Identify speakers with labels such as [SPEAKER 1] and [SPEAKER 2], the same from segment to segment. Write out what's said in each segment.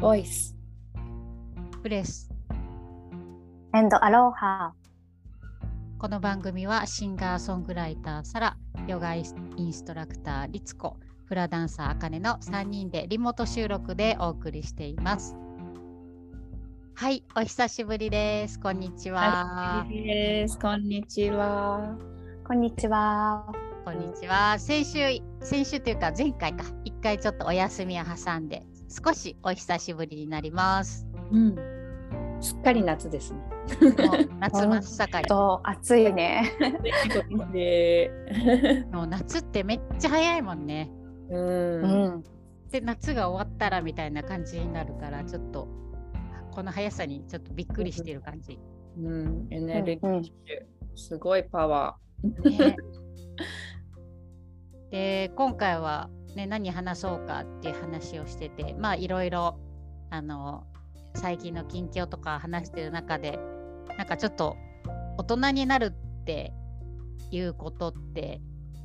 [SPEAKER 1] ボイス。
[SPEAKER 2] プレス。
[SPEAKER 3] エンドアロハ。
[SPEAKER 2] この番組はシンガーソングライターサラ、ヨガインストラクターリツコ、フラダンサーあかねの3人でリモート収録でお送りしています。はい、お久しぶりです。こんにちは。
[SPEAKER 1] です。こんにちは。
[SPEAKER 3] こんにちは。
[SPEAKER 2] こんにちは。先週、先週というか前回か、一回ちょっとお休みを挟んで、少しお久しぶりになります。
[SPEAKER 1] うん。すっかり夏ですね。
[SPEAKER 2] 夏真っ盛り。
[SPEAKER 3] と暑いね。
[SPEAKER 1] で、
[SPEAKER 2] もう夏ってめっちゃ早いもんね。
[SPEAKER 1] う。
[SPEAKER 3] うんん。
[SPEAKER 2] で夏が終わったらみたいな感じになるからちょっとこの速さにちょっとびっくりしてる感じ。
[SPEAKER 1] うん。エネルギ
[SPEAKER 3] うん。
[SPEAKER 1] すごいパワ
[SPEAKER 2] ね、で今回は、ね、何話そうかっていう話をしててまあいろいろあの最近の近況とか話してる中でなんかちょっと大人になるっていうことって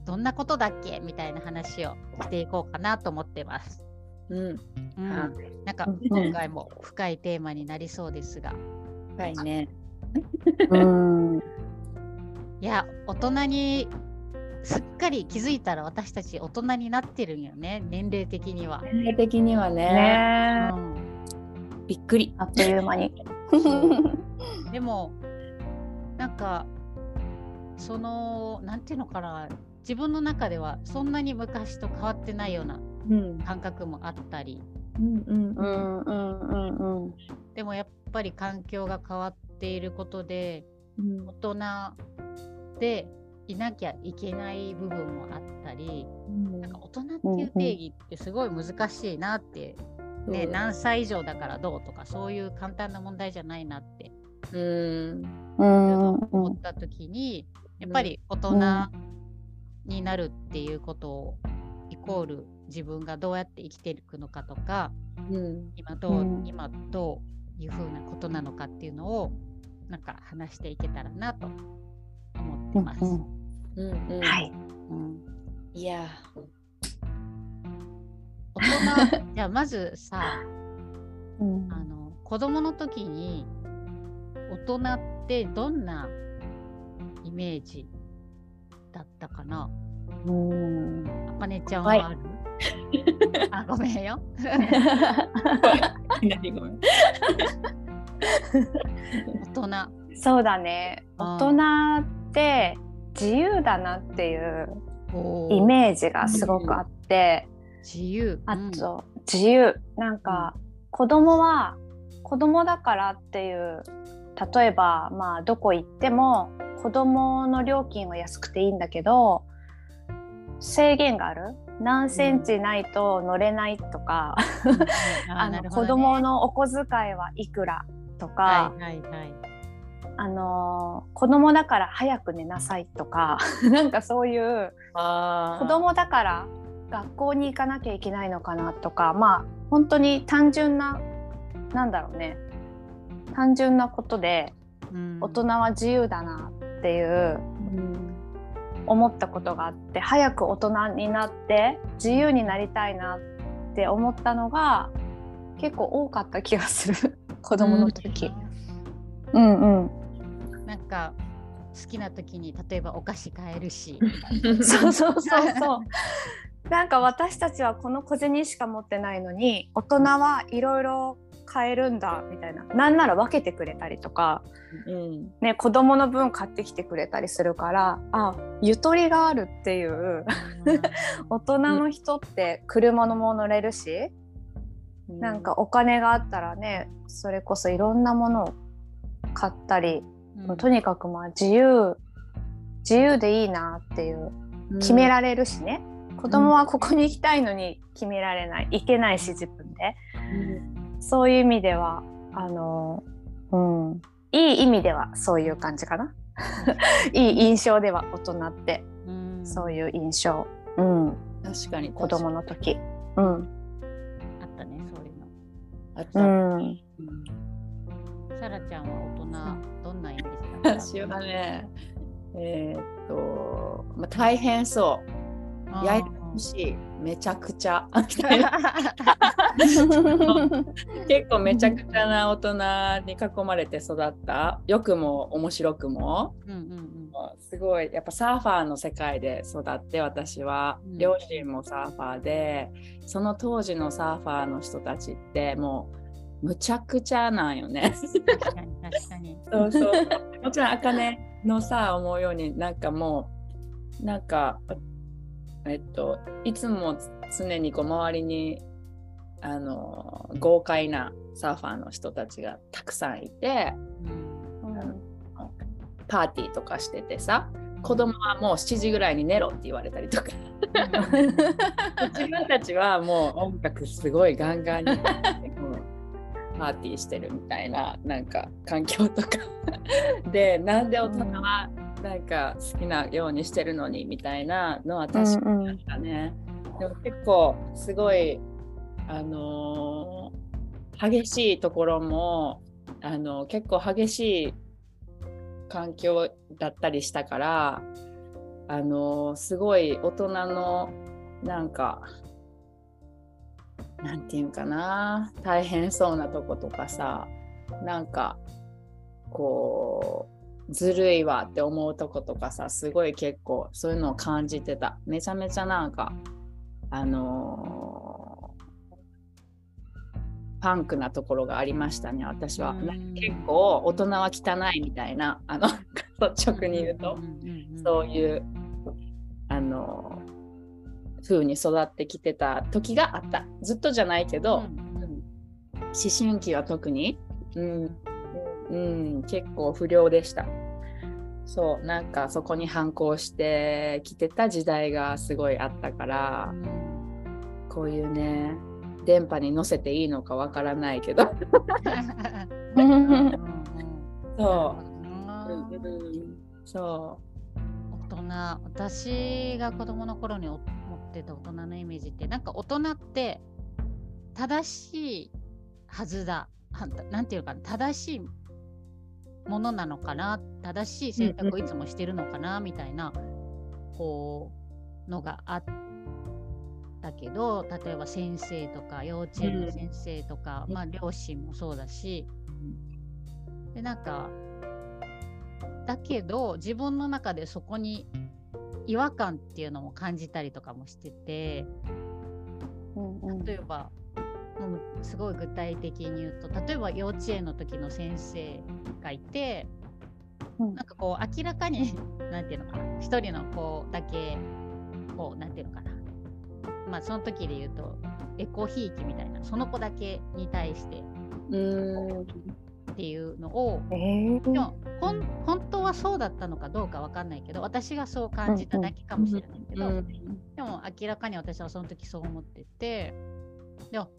[SPEAKER 2] どんなことだっけ？みたいな話をしていこうかなと思ってます。
[SPEAKER 1] ー。うん。
[SPEAKER 2] うん
[SPEAKER 1] は
[SPEAKER 2] なんか
[SPEAKER 3] うん
[SPEAKER 2] 今回も深いテーマになりそうですが、
[SPEAKER 1] 深いね。
[SPEAKER 3] うん。
[SPEAKER 2] いや大人にすっかり気づいたら私たち大人になってるんよね年齢的には。
[SPEAKER 1] 年齢的にはね、
[SPEAKER 3] ねえ。
[SPEAKER 2] うん
[SPEAKER 1] びっくり。
[SPEAKER 3] あっという間に。
[SPEAKER 2] でもなんかそのなんていうのかな自分の中ではそんなに昔と変わってないような
[SPEAKER 1] うん。
[SPEAKER 2] 感覚もあったり
[SPEAKER 1] うんうん
[SPEAKER 3] う。んうんうんうん。
[SPEAKER 2] でもやっぱり環境が変わっていることで
[SPEAKER 1] うん
[SPEAKER 2] 大人でいなきゃいけない部分もあったりなんか大人っていう定義ってすごい難しいなって、ね何歳以上だからどうとかそういう簡単な問題じゃないなって
[SPEAKER 1] うん。
[SPEAKER 3] うん
[SPEAKER 2] 思った時に、やっぱり大人になるっていうことをイコール自分がどうやって生きていくのかとか
[SPEAKER 1] うん。
[SPEAKER 2] 今どう、
[SPEAKER 3] うん
[SPEAKER 2] 今どういうふうなことなのかっていうのをなんか話していけたらなと思ってます。
[SPEAKER 3] うん。はい。
[SPEAKER 2] うん
[SPEAKER 1] いや。
[SPEAKER 2] 大人 じゃあまずさ
[SPEAKER 3] うん
[SPEAKER 2] あの子供の時に大人ってどんなイメージだったかな？
[SPEAKER 3] うん。
[SPEAKER 2] あかねちゃん
[SPEAKER 1] はい
[SPEAKER 2] はある、あごめんよ。
[SPEAKER 1] 何ごめん。
[SPEAKER 2] 大人。
[SPEAKER 3] そうだね。
[SPEAKER 2] あ
[SPEAKER 3] 大
[SPEAKER 2] ー
[SPEAKER 3] 人って自由だなっていうイメージがすごくあって。
[SPEAKER 2] 自由。
[SPEAKER 3] あと、自由。なんか、子供は子供だからっていう例えばまあどこ行っても子供の料金は安くていいんだけど制限がある。何センチないと乗れないとか、
[SPEAKER 2] うん、
[SPEAKER 3] あの子供のお小遣いはいくらとか、
[SPEAKER 2] はいはいはい。
[SPEAKER 3] あの子供だから早く寝なさいとか なんかそういう
[SPEAKER 1] あ
[SPEAKER 3] 子供だから学校に行かなきゃいけないのかなとかまあ本当に単純ななんだろうね。単純なことで
[SPEAKER 2] うん。
[SPEAKER 3] 大人は自由だなっていう
[SPEAKER 1] うん。
[SPEAKER 3] 思ったことがあって早く大人になって自由になりたいなって思ったのが結構多かった気がする。子供の時。うんうん、
[SPEAKER 2] なんか好きな時に例えばお菓子買えるし。
[SPEAKER 3] そうそうそうそう。なんか私たちはこの小銭しか持ってないのに大人はいろいろ買えるんだみたいな。なんなら分けてくれたりとか、
[SPEAKER 1] うん。
[SPEAKER 3] ね、子供の分買ってきてくれたりするからあゆとりがあるっていう。大人の人って車のも乗れるし、なんかお金があったらねそれこそいろんなものを買ったり、
[SPEAKER 2] うん。
[SPEAKER 3] とにかくまあ自由自由でいいなっていう決められるしね、子供はここに行きたいのに決められない。行けないし自分で。そういう意味ではあのうん。いい意味ではそういう感じかな。いい印象では大人って
[SPEAKER 2] うん。
[SPEAKER 3] そういう印象、うん、
[SPEAKER 1] 確かに。
[SPEAKER 3] 子供の時。うん。
[SPEAKER 2] あったねそういうの。
[SPEAKER 1] あっ
[SPEAKER 3] う
[SPEAKER 1] た、
[SPEAKER 3] ん。
[SPEAKER 2] さらちゃんは大人？
[SPEAKER 1] 私はねえーっと、まあ、大変そう。や
[SPEAKER 2] うん。
[SPEAKER 1] しいめちゃくちゃ。結構めちゃくちゃな大人に囲まれて育った。良くも面白くも。
[SPEAKER 2] うんうん。
[SPEAKER 1] すごいやっぱサーファーの世界で育って私は。
[SPEAKER 2] うん。
[SPEAKER 1] 両親もサーファーでその当時のサーファーの人たちってもうむちゃくちゃなんよね。
[SPEAKER 2] うん確かに確かに。
[SPEAKER 1] そうそう。もちろんあかねのさ思うようになんかもうなんかえっといつも常にこう周りにあの豪快なサーファーの人たちがたくさんいてパーティーとかしててさ子供はもう7時ぐらいに寝ろって言われたりとか。自分たちはもう音楽すごいガンガンにパーティーしてるみたいななんか環境とか でなんで大人はなんか好きなようにしてるのにみたいなのは確かにあったね。でも結構すごいあのー激しいところもあの結構激しい環境だったりしたからあのすごい大人のなんかなんていうかな大変そうなとことかさなんかこうずるいわって思うとことかさすごい結構そういうのを感じてためちゃめちゃなんかあのーパンクなところがありましたね私は。結構大人は汚いみたいなあの率直に言うと。そういうあの風に育ってきてた時があった。ずっとじゃないけど、思春期は特に、うん。うん、結構不良でした。そう。なんかそこに反抗してきてた時代がすごいあったからこういうね電波に乗せていいのかわからないけど。そう、うん。うんそう。
[SPEAKER 2] 大人私が子供の頃に持ってた大人のイメージってなんか大人って正しいはずだ。はなんていうかな。正しいものなのかな。正しい選択をいつもしてるのかな。みたいなこうのがあったけど例えば先生とか幼稚園の先生とか、まあ両親もそうだし。でなんかだけど自分の中でそこに違和感っていうのも感じたりとかもしてて例えばもうすごい具体的に言うと例えば幼稚園の時の先生がいて、
[SPEAKER 3] うん。
[SPEAKER 2] なんかこう明らかに なんていうのかな一人の子だけこうなんていうのかな。まあその時で言うとエコひいきみたいなその子だけに対して
[SPEAKER 1] うん
[SPEAKER 2] っていうのを
[SPEAKER 3] えー。
[SPEAKER 2] 本当はそうだったのかどうかわかんないけど私がそう感じただけかもしれないけど、
[SPEAKER 1] うん
[SPEAKER 2] でも明らかに私はその時そう思っててでも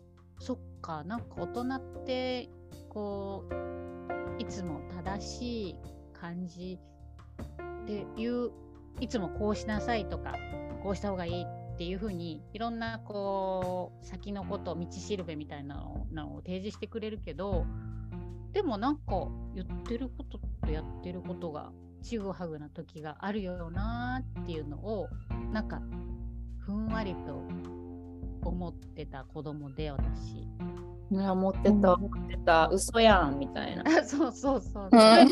[SPEAKER 2] そっかなんか大人ってこういつも正しい感じっていういつもこうしなさいとかこうした方がいいっていうふうにいろんなこう先のこと道しるべみたいなののを提示してくれるけどでもなんか言ってることとやってることがちぐはぐな時があるよなっていうのをなんかふんわりと思ってた子供で私。
[SPEAKER 1] いや持ってた持ってた。嘘やんみたいな。
[SPEAKER 2] そうそうそう。
[SPEAKER 1] なん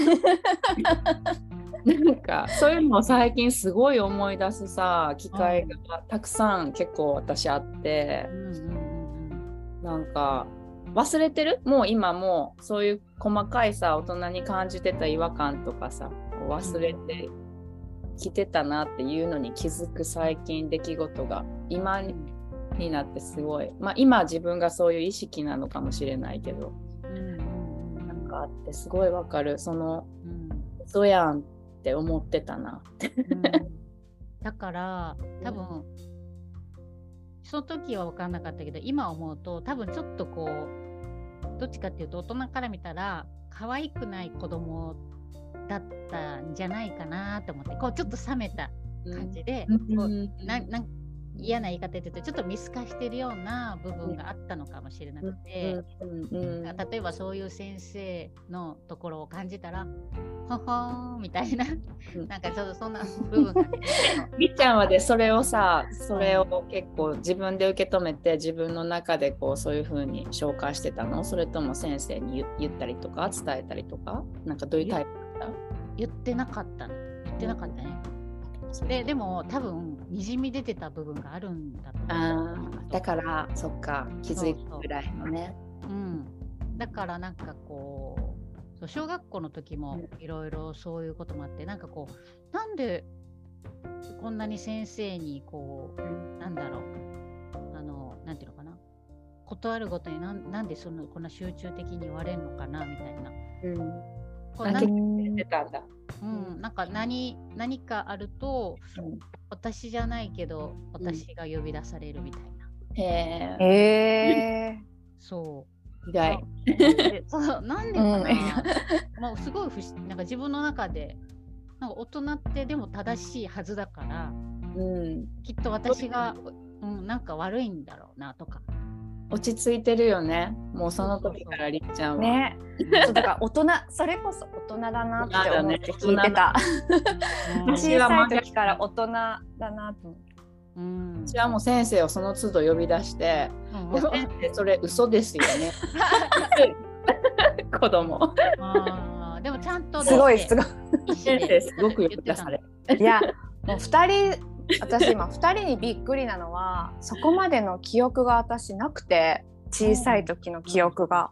[SPEAKER 1] かそういうのを最近すごい思い出すさ機会がたくさん結構私あって。
[SPEAKER 2] うんうんうん。
[SPEAKER 1] なんか忘れてる？もう今もうそういう細かいさ大人に感じてた違和感とかさ忘れてきてたなっていうのに気づく最近出来事が今にになってすごい。まあ今自分がそういう意識なのかもしれないけど。
[SPEAKER 2] うん。
[SPEAKER 1] なんかあってすごいわかる。その
[SPEAKER 2] うん。
[SPEAKER 1] 嘘やんって思ってたなって。
[SPEAKER 2] うん。だから多分その時は分かんなかったけど今思うと多分ちょっとこうどっちかっていうと大人から見たら可愛くない子供だったんじゃないかなと思ってこうちょっと冷めた感じで、
[SPEAKER 1] うん。
[SPEAKER 2] こうななん嫌な言い方で言うとちょっと見透かしてるような部分があったのかもしれなくて、
[SPEAKER 1] うんうん
[SPEAKER 2] 例えばそういう先生のところを感じたら「ほほーん」みたいな。
[SPEAKER 1] うん。
[SPEAKER 2] なんかちょっとそんな部分がね。
[SPEAKER 1] りっちゃんはでそれをさそれを結構自分で受け止めて自分の中でこうそういうふうに消化してたの？それとも先生に言言ったりとか伝えたりとか？なんかどういうタイプだっ
[SPEAKER 2] 言ってなかったの。言ってなかったね。
[SPEAKER 1] た
[SPEAKER 2] ででも多分にじみ出てた部分があるんだと思う。
[SPEAKER 1] だからそっか気づいたぐらいのね。
[SPEAKER 2] うん、だからなんかこうそう小学校の時もいろいろそういうこともあってなんかこうなんでこんなに先生にこうなんだろう。あのなんていうのかな。ことあるごとになんなんでそのこんな集中的に言われるのかなみたいな。
[SPEAKER 1] うん。
[SPEAKER 2] こうなん
[SPEAKER 1] 構出てたんだ。
[SPEAKER 2] うん、なんか何何かあると
[SPEAKER 1] うん。
[SPEAKER 2] 私じゃないけど私が呼び出されるみたいな。
[SPEAKER 1] へえ
[SPEAKER 3] へえ
[SPEAKER 2] そう。
[SPEAKER 1] 意外。
[SPEAKER 2] でそう なんでかな、
[SPEAKER 3] うん。
[SPEAKER 2] まあすごい不思なんか自分の中でなんか大人ってでも正しいはずだから
[SPEAKER 1] うん。
[SPEAKER 2] きっと私が、うん、なんか悪いんだろうなとか
[SPEAKER 1] 落ち着いてるよね。もうその時からりっちゃんは。
[SPEAKER 3] ねそう だから大人それこそ大人だなって思って聞いてた、
[SPEAKER 2] うん
[SPEAKER 3] 小さい時から大人だなと思って
[SPEAKER 2] うん
[SPEAKER 1] 私はもう先生をその都度呼び出して、
[SPEAKER 2] うん
[SPEAKER 1] 先生それ嘘ですよね。子供。
[SPEAKER 2] でもちゃんと
[SPEAKER 3] すごいすごい
[SPEAKER 2] い
[SPEAKER 1] 先生すごく呼び出される。
[SPEAKER 3] いやもう2人私今2人にびっくりなのはそこまでの記憶が私なくて小さい時の記憶が。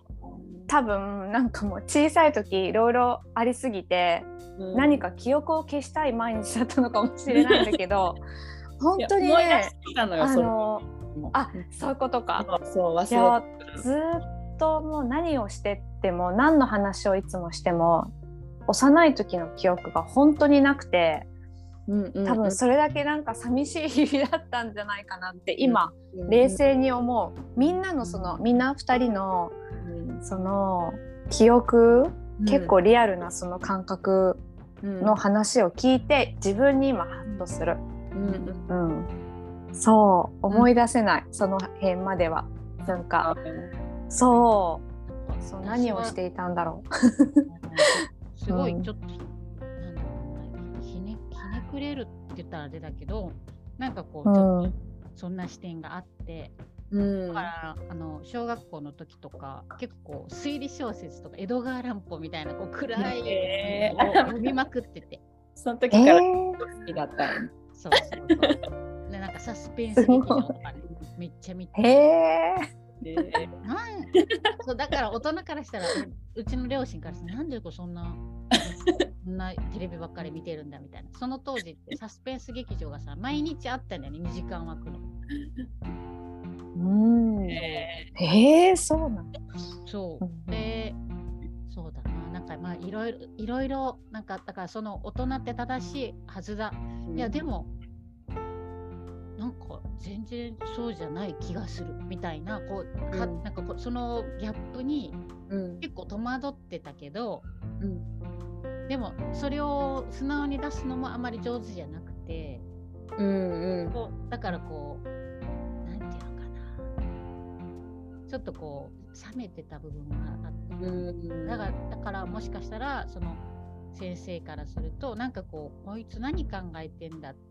[SPEAKER 3] 多分なんかもう小さい時いろいろありすぎて
[SPEAKER 1] うん。
[SPEAKER 3] 何か記憶を消したい毎日だったのかもしれないんだけど 本当にね。あの
[SPEAKER 1] も。
[SPEAKER 3] あそういうことか。
[SPEAKER 1] そう忘れて
[SPEAKER 3] ずーっともう何をしてっても何の話をいつもしても幼い時の記憶が本当になくて多分それだけなんか寂しい日々だったんじゃないかなって今冷静に思う。みんなのそのみんな2人の
[SPEAKER 1] うん。
[SPEAKER 3] その記憶結構リアルなその感覚
[SPEAKER 1] うん。
[SPEAKER 3] の話を聞いて自分に今ハッとする、
[SPEAKER 1] うん
[SPEAKER 3] そう思い出せない、その辺までは。なんかそうそう。何をしていたんだろ
[SPEAKER 2] すごい
[SPEAKER 3] うん。
[SPEAKER 2] ちょっと、くれるって言ったらあれだけどなんかこう
[SPEAKER 3] う、
[SPEAKER 2] ちょ
[SPEAKER 3] うん
[SPEAKER 2] っとそんな視点があって、
[SPEAKER 1] うん。
[SPEAKER 2] だからあの小学校の時とか結構推理小説とか江戸川乱歩みたいなこう暗い
[SPEAKER 1] へ
[SPEAKER 2] のを読みまくってて、
[SPEAKER 1] その時
[SPEAKER 3] え
[SPEAKER 1] から
[SPEAKER 3] ー。
[SPEAKER 1] 好きだった。
[SPEAKER 2] そうそうそう。でなんかサスペンス劇場とかねめっちゃ見て。
[SPEAKER 3] へえ
[SPEAKER 2] なんそうだから大人からしたらうちの両親からしたらなんでそんなそんなテレビばっかり見てるんだみたいな。その当時ってサスペンス劇場がさ毎日あったんだよね2時間枠の。
[SPEAKER 3] うん。
[SPEAKER 1] え
[SPEAKER 3] へえそうなんだ。
[SPEAKER 2] そう。うん。でそうだななんかまあいろいろいろいろなんかだからその大人って正しいはずだ。
[SPEAKER 1] ー
[SPEAKER 2] いやでもなんか全然そうじゃない気がするみたいなこうか
[SPEAKER 1] うん。
[SPEAKER 2] なんかそのギャップに
[SPEAKER 1] うん。
[SPEAKER 2] 結構戸惑ってたけど
[SPEAKER 1] うん。
[SPEAKER 2] でもそれを素直に出すのもあまり上手じゃなくて
[SPEAKER 1] うんうん。
[SPEAKER 2] こうだからこうなんていうのかな。ちょっとこう冷めてた部分があって。
[SPEAKER 1] うん
[SPEAKER 2] だからだからもしかしたらその先生からするとなんかこうこいつ何考えてんだって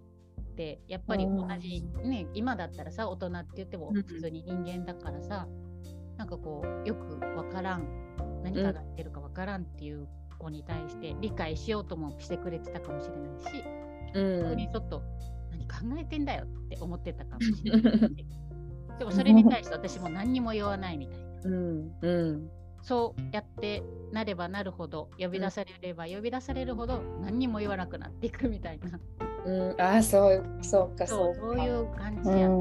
[SPEAKER 2] やっぱり同じ、ね今だったらさ大人って言っても
[SPEAKER 1] うん
[SPEAKER 2] 普通に人間だからさ、なんかこうよくわからん何考えてるかわからんっていう子に対して理解しようともしてくれてたかもしれないし、
[SPEAKER 1] うん。
[SPEAKER 2] 逆にちょっと何考えてんだよって思ってたかもしれないし。でもそれに対して私も何にも言わないみたいな。
[SPEAKER 1] うん。うん。
[SPEAKER 2] そうやってなればなるほど呼び出されれば呼び出されるほど何にも言わなくなっていくみたいな
[SPEAKER 1] うん。あそうそうか
[SPEAKER 2] そ
[SPEAKER 1] そう
[SPEAKER 2] そういう感じ
[SPEAKER 3] う
[SPEAKER 2] や、
[SPEAKER 3] ん。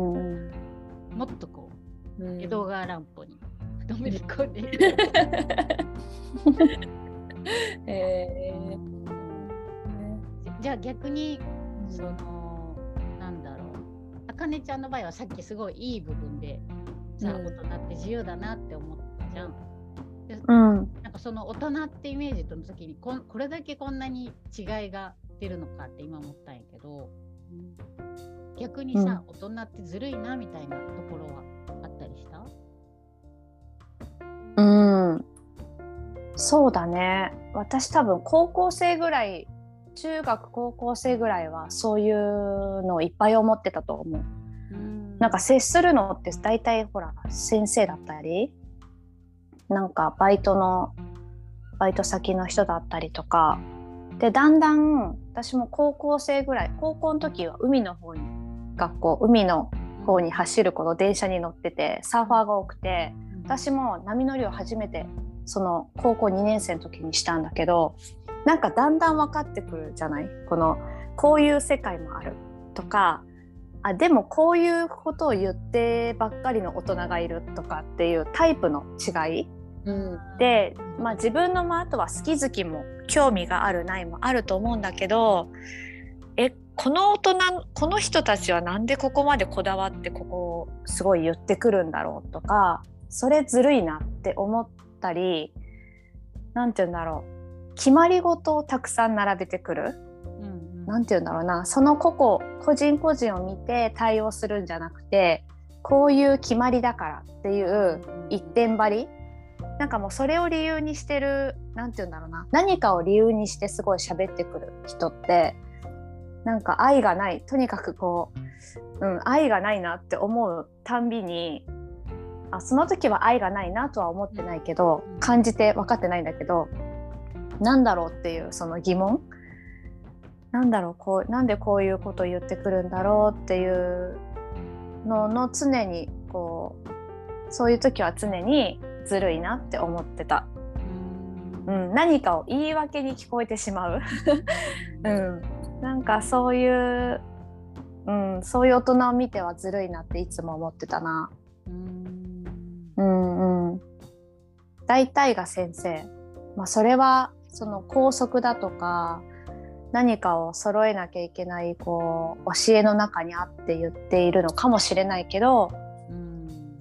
[SPEAKER 2] もっとこ
[SPEAKER 1] う
[SPEAKER 2] うん江戸川乱歩に。のめり込んで じゃあ逆にそのなんだろう。あかねちゃんの場合はさっきすごいいい部分でさ、
[SPEAKER 1] うん
[SPEAKER 2] 大人って自由だなって思ったじゃん。で
[SPEAKER 3] うん。
[SPEAKER 2] なんかその大人ってイメージとの時にこんこれだけこんなに違いが出るのかって今思ったんやけど逆にさ、大人ってずるいなみたいなところはあったりした？
[SPEAKER 3] うん。そうだね。私多分高校生ぐらい中学高校生ぐらいはそういうのをいっぱい思ってたと思う。なんか接するのって大体ほら先生だったりなんかバイトのバイト先の人だったりとかでだんだん私も高校生ぐらい高校の時は海の方に学校海の方に走ること電車に乗っててサーファーが多くて私も波乗りを初めてその高校2年生の時にしたんだけどなんかだんだん分かってくるじゃない？このこういう世界もある。とかあでもこういうことを言ってばっかりの大人がいるとかっていうタイプの違い、うん、で、まあ、自分のまあとは好き好きも興味があるないもあると思うんだけどえこの大人この人たちはなんでここまでこだわってここをすごい言ってくるんだろうとかそれずるいなって思ったり何て言うんだろう決まり事をたくさん並べてくる。何て言うんだろうなその個々個人個人を見て対応するんじゃなくてこういう決まりだからっていう一点張りなんかもうそれを理由にしてる何て言うんだろうな。何かを理由にしてすごい喋ってくる人ってなんか愛がない。とにかくこう、うん、愛がないなって思うたんびにあその時は愛がないなとは思ってないけど感じて分かってないんだけどなんだろうっていうその疑問。なんだろうこうなんでこういうことを言ってくるんだろうっていうのの常にこうそういう時は常にずるいなって思ってた。うん、何かを言い訳に聞こえてしまう、うん、なんかそういう、うん、そういう大人を見てはずるいなっていつも思ってたな。うん。うん大体が先生、まあ、それはその校則だとか何かを揃えなきゃいけないこう教えの中にあって言っているのかもしれないけど、うん、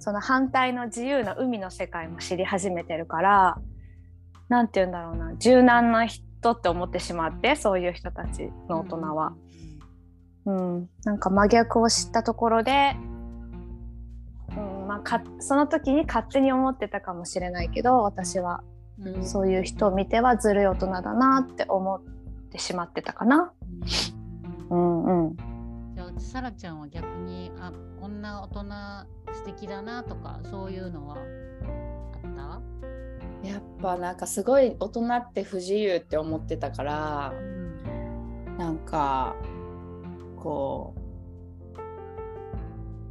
[SPEAKER 3] その反対の自由な海の世界も知り始めてるから何て言うんだろうな柔軟な人って思ってしまってそういう人たちの大人は。うん、うん、なんか真逆を知ったところで、うんまあ、かその時に勝手に思ってたかもしれないけど私は、うん、そういう人を見てはずるい大人だなって思って。ってしまってたかな。うんうん。
[SPEAKER 2] さらちゃんは逆にあこんな大人素敵だなとかそういうのはあった？
[SPEAKER 1] やっぱなんかすごい大人って不自由って思ってたから、うん、なんかこ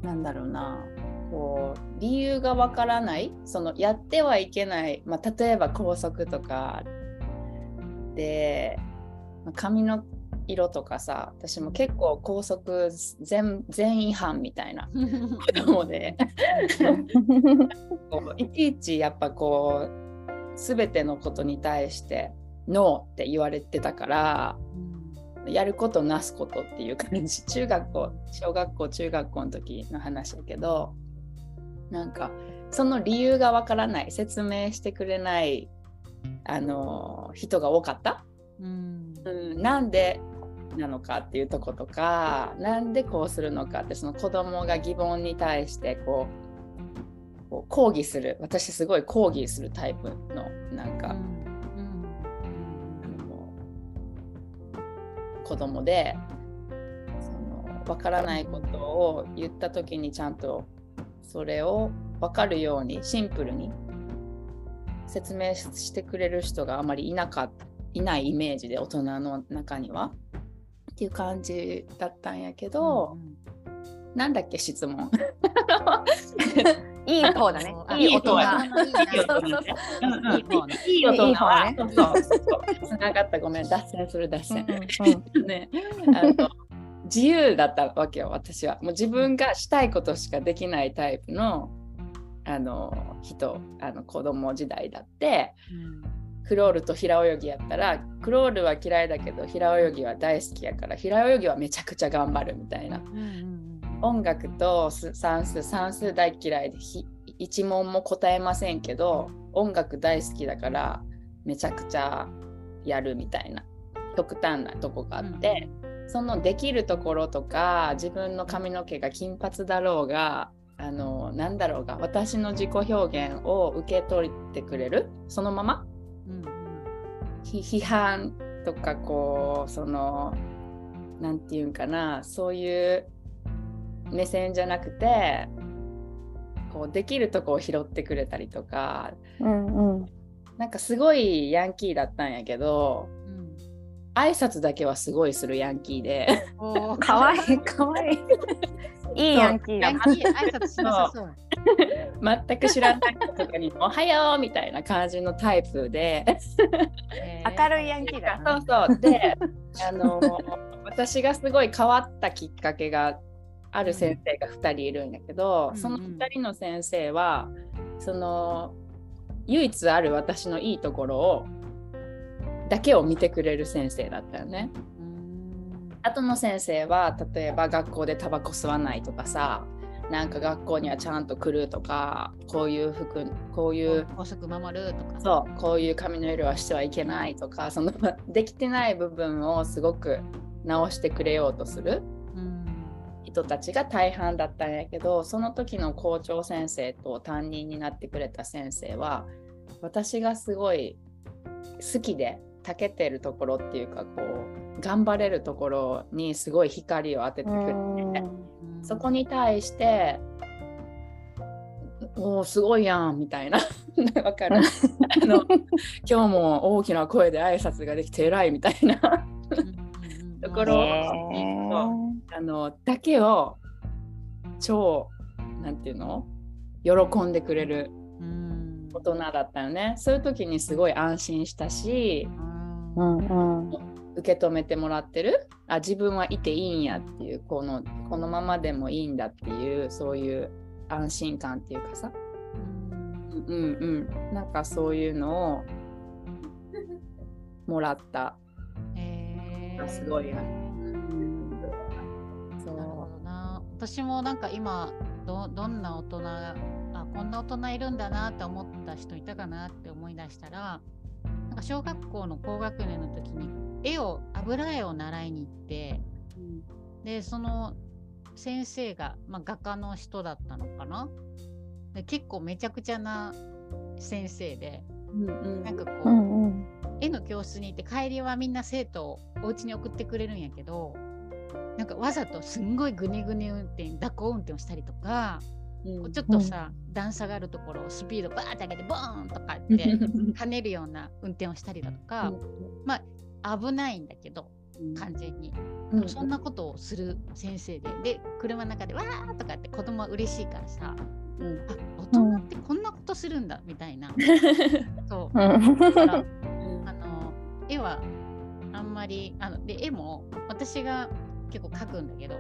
[SPEAKER 1] うなんだろうなこう理由がわからないそのやってはいけない、まあ、例えば校則とかで髪の色とかさ私も結構校則全全違反みたいな子供で。いちいちやっぱこう全てのことに対してノーって言われてたから、うん、やることなすことっていう感じ。中学校小学校中学校の時の話だけどなんかその理由がわからない説明してくれないあの人が多かった。うん。うん、なんでなのかっていうとことかなんでこうするのかってその子供が疑問に対してこうこう抗議する私すごい抗議するタイプのなんか、うんうん、子供でその分からないことを言った時にちゃんとそれを分かるようにシンプルに説明してくれる人があまりいなか。いないイメージで大人の中にはっていう感じだったんやけど、うん、なんだっけ質問。
[SPEAKER 3] いい方だね。いい大人。
[SPEAKER 1] いい大人は。そうそうそう。つながった。ごめん。脱線する脱線。ね。あの自由だったわけよ私は。もう自分がしたいことしかできないタイプのあの人あの子供時代だって、うんクロールと平泳ぎやったらクロールは嫌いだけど平泳ぎは大好きやから平泳ぎはめちゃくちゃ頑張るみたいな、音楽と算数算数大嫌いで一問も答えませんけど音楽大好きだからめちゃくちゃやるみたいな。極端なとこがあって、うん、そのできるところとか自分の髪の毛が金髪だろうがあのなんだろうが私の自己表現を受け取ってくれる？そのまま、
[SPEAKER 2] うん
[SPEAKER 1] 批判とかこうそのなんていうんかなそういう目線じゃなくてこうできるとこを拾ってくれたりとか
[SPEAKER 3] うんうん。
[SPEAKER 1] なんかすごいヤンキーだったんやけど
[SPEAKER 2] うん。
[SPEAKER 1] 挨拶だけはすごいするヤンキーで。
[SPEAKER 2] おー
[SPEAKER 3] かわいい。かわいい。いいヤンキーだ
[SPEAKER 2] ヤンキー挨拶しなさそう。
[SPEAKER 1] 全く知らない人とかにも「おはよう」みたいな感じのタイプで。
[SPEAKER 2] え ー
[SPEAKER 3] 明るいヤンキーだ
[SPEAKER 1] そうそう。であの私がすごい変わったきっかけがある先生が2人いるんやけど、
[SPEAKER 2] うん
[SPEAKER 1] その2人の先生はその唯一ある私のいいところをだけを見てくれる先生だったよね。
[SPEAKER 2] うーん。
[SPEAKER 1] 後の先生は例えば学校でタバコ吸わないとかさなんか学校にはちゃんと来るとかこういう服こういう
[SPEAKER 2] 校則守るとか。
[SPEAKER 1] そうこういう髪の色はしてはいけないとかその できてない部分をすごく直してくれようとする
[SPEAKER 2] うん
[SPEAKER 1] 人たちが大半だったんやけどその時の校長先生と担任になってくれた先生は私がすごい好きで長けてるところっていうかこう頑張れるところにすごい光を当ててくれて
[SPEAKER 2] うん
[SPEAKER 1] そこに対して「おおすごいやん」みたいな。わかる。あの今日も大きな声で挨拶ができて偉いみたいな。ところ。
[SPEAKER 3] へ
[SPEAKER 1] あのだけを超なんていうの？喜んでくれる
[SPEAKER 2] うん。
[SPEAKER 1] 大人だったよね。そういう時にすごい安心したし
[SPEAKER 2] うん。
[SPEAKER 3] うんうん。
[SPEAKER 1] 受け止めてもらってるあ自分はいていいんやっていうこのこのままでもいいんだっていうそういう安心感っていうかさ。
[SPEAKER 2] うん
[SPEAKER 1] うんうん。なんかそういうのを もらった。
[SPEAKER 2] へー。
[SPEAKER 1] すごいな。そ
[SPEAKER 2] なるほどな。私もなんか今どどんな大人があこんな大人いるんだなって思った人いたかなって思い出したらなんか小学校の高学年の時に絵を油絵を習いに行ってでその先生が、まあ、画家の人だったのかな？で結構めちゃくちゃな先生で
[SPEAKER 1] うんうん。
[SPEAKER 2] なんかこう、
[SPEAKER 3] うんうん。
[SPEAKER 2] 絵の教室に行って帰りはみんな生徒をお家に送ってくれるんやけどなんかわざとすんごいグニグニ運転蛇行運転をしたりとか、
[SPEAKER 1] うん。
[SPEAKER 2] こうちょっとさ、段差があるところをスピードバーって上げてボーンとかって 跳ねるような運転をしたりだとか、まあ危ないんだけど完全に、
[SPEAKER 1] うん。
[SPEAKER 2] そんなことをする先生で。で車の中でわーとかって子供は嬉しいからさ
[SPEAKER 1] うん。
[SPEAKER 2] あ大人ってこんなことするんだみたいな、そう。
[SPEAKER 3] うん。
[SPEAKER 2] だから あの絵はあんまりあので絵も私が結構描くんだけど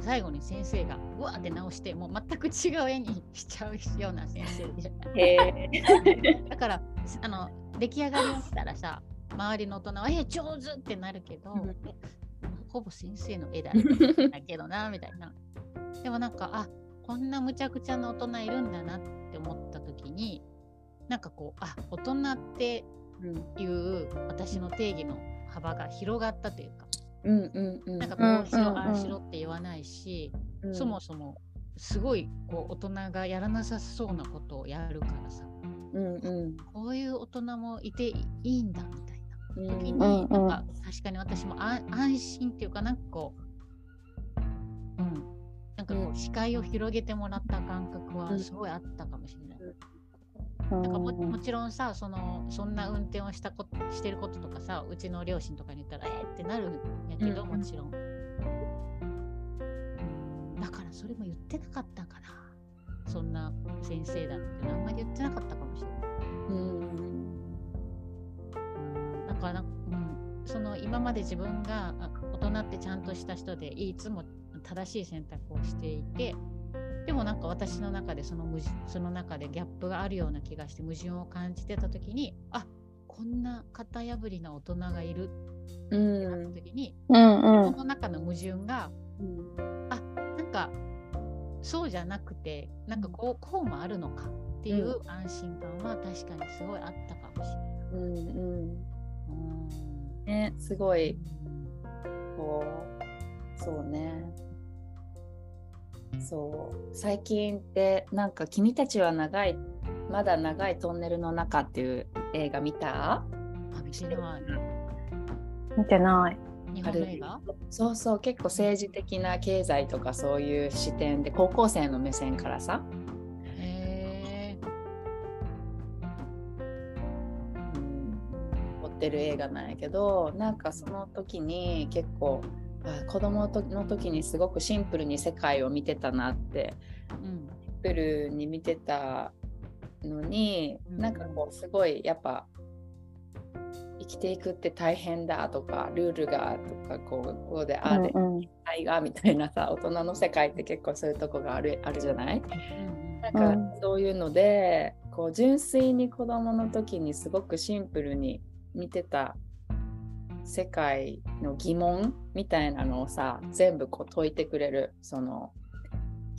[SPEAKER 2] 最後に先生がうわーって直してもう全く違う絵にしちゃうような先生で だからあの出来上がりを見たらさ周りの大人は「え上手!」ってなるけど、
[SPEAKER 1] うん。
[SPEAKER 2] えほぼ先生の絵だだけどなみたいな。でもなんかあこんなむちゃくちゃな大人いるんだなって思った時になんかこうあ大人っていう私の定義の幅が広がったというか、
[SPEAKER 1] うんうんうん。
[SPEAKER 2] なんかこうしろ、
[SPEAKER 3] うんうんうん
[SPEAKER 2] ああしろって言わないし、
[SPEAKER 1] うん
[SPEAKER 2] そもそもすごいこう大人がやらなさそうなことをやるからさ
[SPEAKER 1] うんうん。
[SPEAKER 2] こういう大人もいていいんだみたいな。
[SPEAKER 1] うん
[SPEAKER 2] 時に、
[SPEAKER 3] うん
[SPEAKER 2] なんか確かに私もあ安心っていうかなんかこう、うん、なんかこ
[SPEAKER 1] う
[SPEAKER 2] 視界を広げてもらった感覚
[SPEAKER 1] うん。
[SPEAKER 2] はすごいあったかもしれない。なんかももちろんさそのそんな運転をしたことしてることとかさうちの両親とかに言ったらえー、ってなるんやけど、
[SPEAKER 1] うん
[SPEAKER 2] もちろん、うん、だからそれも言ってなかったかなそんな先生だってあんまり言ってなかったかもしれない、
[SPEAKER 1] うん
[SPEAKER 2] から、うん、その今まで自分があ大人ってちゃんとした人でいつも正しい選択をしていてでもなんか私の中でその矛盾その中でギャップがあるような気がして矛盾を感じてた時にあこんな型破りな大人がいる
[SPEAKER 1] う
[SPEAKER 2] ってなっ
[SPEAKER 1] ん
[SPEAKER 2] た時に、
[SPEAKER 3] うん。うん
[SPEAKER 2] その中の矛盾があなんかそうじゃなくてなんかこうこうもあるのかっていう安心感は確かにすごいあったかもしれない。
[SPEAKER 1] うんうん
[SPEAKER 2] うん
[SPEAKER 1] ね。すごい。こそうそうね。そう。最近ってなんか「君たちは長いまだ長いトンネルの中」っていう映画見た？
[SPEAKER 2] あ見てない。
[SPEAKER 3] 見てない。
[SPEAKER 2] 日本の映画？
[SPEAKER 1] そうそう。結構政治的な経済とかそういう視点で高校生の目線からさ、ってる映画なんやけどなんかその時に結構あ子供の時の時にすごくシンプルに世界を見てたなって
[SPEAKER 2] うん。
[SPEAKER 1] シンプルに見てたのに、
[SPEAKER 2] うん。
[SPEAKER 1] なんかこうすごいやっぱ生きていくって大変だとかルールがとかこうこうでああで
[SPEAKER 3] うんうん。
[SPEAKER 1] 愛がみたいなさ大人の世界って結構そういうとこがあるあるじゃない？
[SPEAKER 2] うん。
[SPEAKER 1] なんか
[SPEAKER 3] うん。
[SPEAKER 1] そういうので、こう純粋に子供の時にすごくシンプルに見てた世界の疑問みたいなのをさ全部こう解いてくれるその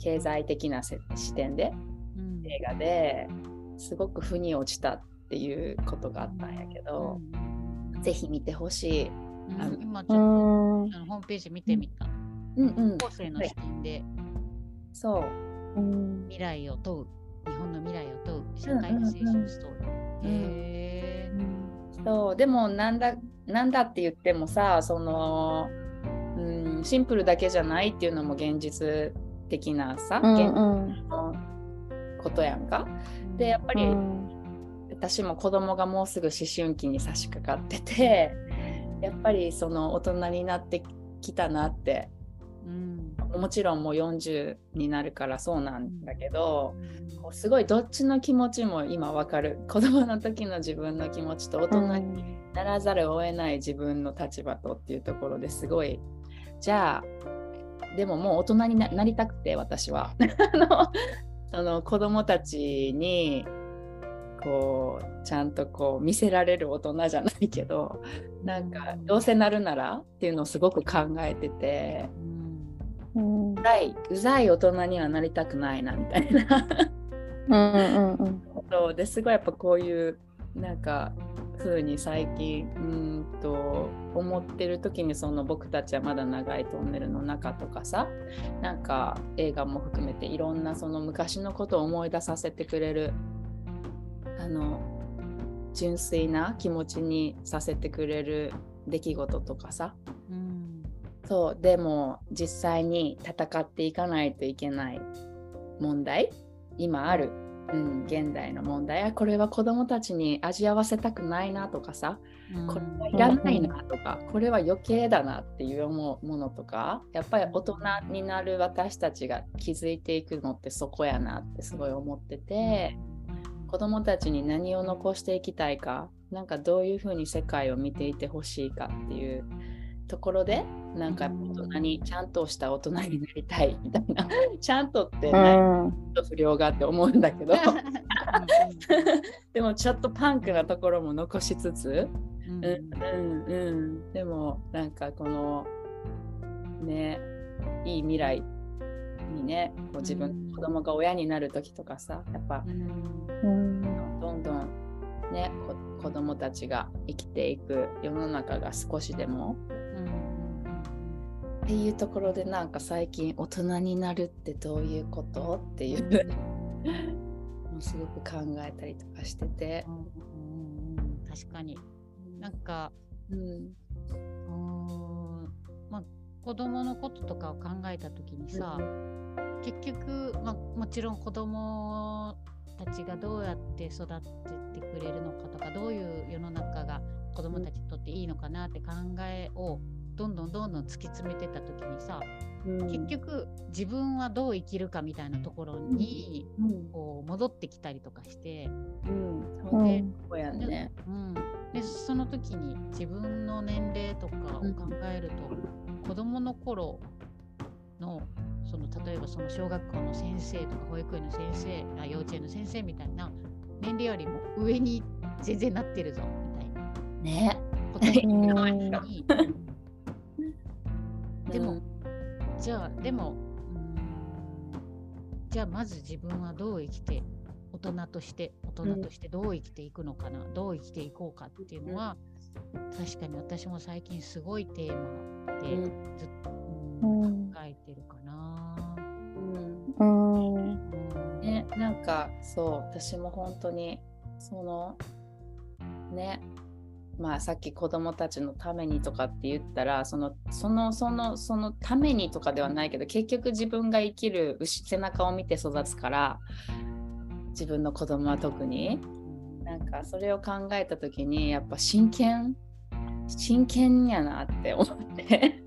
[SPEAKER 1] 経済的なせ視点で
[SPEAKER 2] うん。
[SPEAKER 1] 映画ですごく腑に落ちたっていうことがあったんやけど、ぜひ見てほしい。
[SPEAKER 2] うん
[SPEAKER 1] あの
[SPEAKER 2] 今ち
[SPEAKER 3] う
[SPEAKER 2] ょっ
[SPEAKER 3] ん。
[SPEAKER 2] とあのホームページ見てみた。
[SPEAKER 1] うんうん、
[SPEAKER 2] 高校生の視点で。
[SPEAKER 1] そう。
[SPEAKER 3] うん。
[SPEAKER 2] 未来を問う、日本の未来を問う。社会の青春ストーリー。
[SPEAKER 1] うん
[SPEAKER 2] へえ。
[SPEAKER 1] そうでもなんだなんだって言ってもさその、うん、シンプルだけじゃないっていうのも現実的なさ、
[SPEAKER 3] うん
[SPEAKER 1] 現
[SPEAKER 3] うん。
[SPEAKER 1] 実のことやんか。でやっぱり、
[SPEAKER 3] うん。
[SPEAKER 1] 私も子供がもうすぐ思春期に差し掛かっててやっぱりその大人になってきたなって
[SPEAKER 2] うん。
[SPEAKER 1] もちろんもう40になるからそうなんだけど、
[SPEAKER 2] うん。
[SPEAKER 1] こうすごいどっちの気持ちも今わかる。子供の時の自分の気持ちと大人にならざるを得ない自分の立場とっていうところですごい。じゃあでももう大人にななりたくて私は。あのその子供たちにこうちゃんとこう見せられる大人じゃないけどなんかどうせなるならっていうのをすごく考えててざいうざい大人にはなりたくないなみたいな。
[SPEAKER 3] うんうんうん。
[SPEAKER 1] そうですごいやっぱこういうなんか風に最近うーんと思ってる時にその僕たちはまだ長いトンネルの中とかさなんか映画も含めていろんなその昔のことを思い出させてくれるあの純粋な気持ちにさせてくれる出来事とかさ
[SPEAKER 2] うん
[SPEAKER 1] そうでも実際に戦っていかないといけない問題？今ある、うん、現代の問題？あこれは子どもたちに味わわせたくないなとかさ？これはいらないなとか、これは余計だなっていうものとか？やっぱり大人になる私たちが気づいていくのってそこやなってすごい思ってて。子どもたちに何を残していきたいか？なんかどういうふうに世界を見ていてほしいかっていうところでなんか大人にちゃんとした大人になりたいみたいな。ちゃんとって
[SPEAKER 3] う
[SPEAKER 1] ね、
[SPEAKER 3] ん。
[SPEAKER 1] ちょっと不良がって思うんだけど。
[SPEAKER 2] う ん
[SPEAKER 1] でもちょっとパンクなところも残しつつ。
[SPEAKER 2] うん。
[SPEAKER 1] うん。うん。うん。でもなんかこのねいい未来にねこう自分の子供が親になる時とかさやっぱ
[SPEAKER 2] うん。
[SPEAKER 3] うん。
[SPEAKER 1] どんどんねこ子供たちが生きていく世の中が少しでもっていうところでなんか最近大人になるってどういうことっていう。もうすごく考えたりとかしてて。
[SPEAKER 2] うん確かに。なんか
[SPEAKER 1] うん。
[SPEAKER 2] まあ子供のこととかを考えた時にさ、結局、まあ、もちろん子供たちがどうやって育ってってくれるのかとかどういう世の中が子供たちにとっていいのかなって考えをどんどんどんどん突き詰めてった時にさ、結局自分はどう生きるかみたいなところに、
[SPEAKER 1] うん。
[SPEAKER 2] こう戻ってきたりとかして、
[SPEAKER 1] うん。
[SPEAKER 3] うん
[SPEAKER 2] で
[SPEAKER 1] そうやんね。
[SPEAKER 2] うん、でその時に自分の年齢とかを考えると、子供の頃のその例えばその小学校の先生とか保育園の先生あ幼稚園の先生みたいな年齢よりも上に全然なってるぞみたいな。
[SPEAKER 1] ね。
[SPEAKER 2] ことに
[SPEAKER 3] うん
[SPEAKER 2] でも
[SPEAKER 1] うん。
[SPEAKER 2] じゃあでもうーんじゃあまず自分はどう生きて大人として大人としてどう生きていくのかな、どう生きていこうかっていうのは、確かに私も最近すごいテーマで
[SPEAKER 1] うん。
[SPEAKER 2] ずっと、
[SPEAKER 3] うん
[SPEAKER 2] うん。考えてるかな。
[SPEAKER 1] うん。
[SPEAKER 3] うん。
[SPEAKER 1] ね、なんかそう私も本当にそのねまあさっき子供たちのためにとかって言ったらそのそのそのそのためにとかではないけど結局自分が生きる牛背中を見て育つから自分の子供は特になんかそれを考えた時にやっぱ真剣真剣やなって思って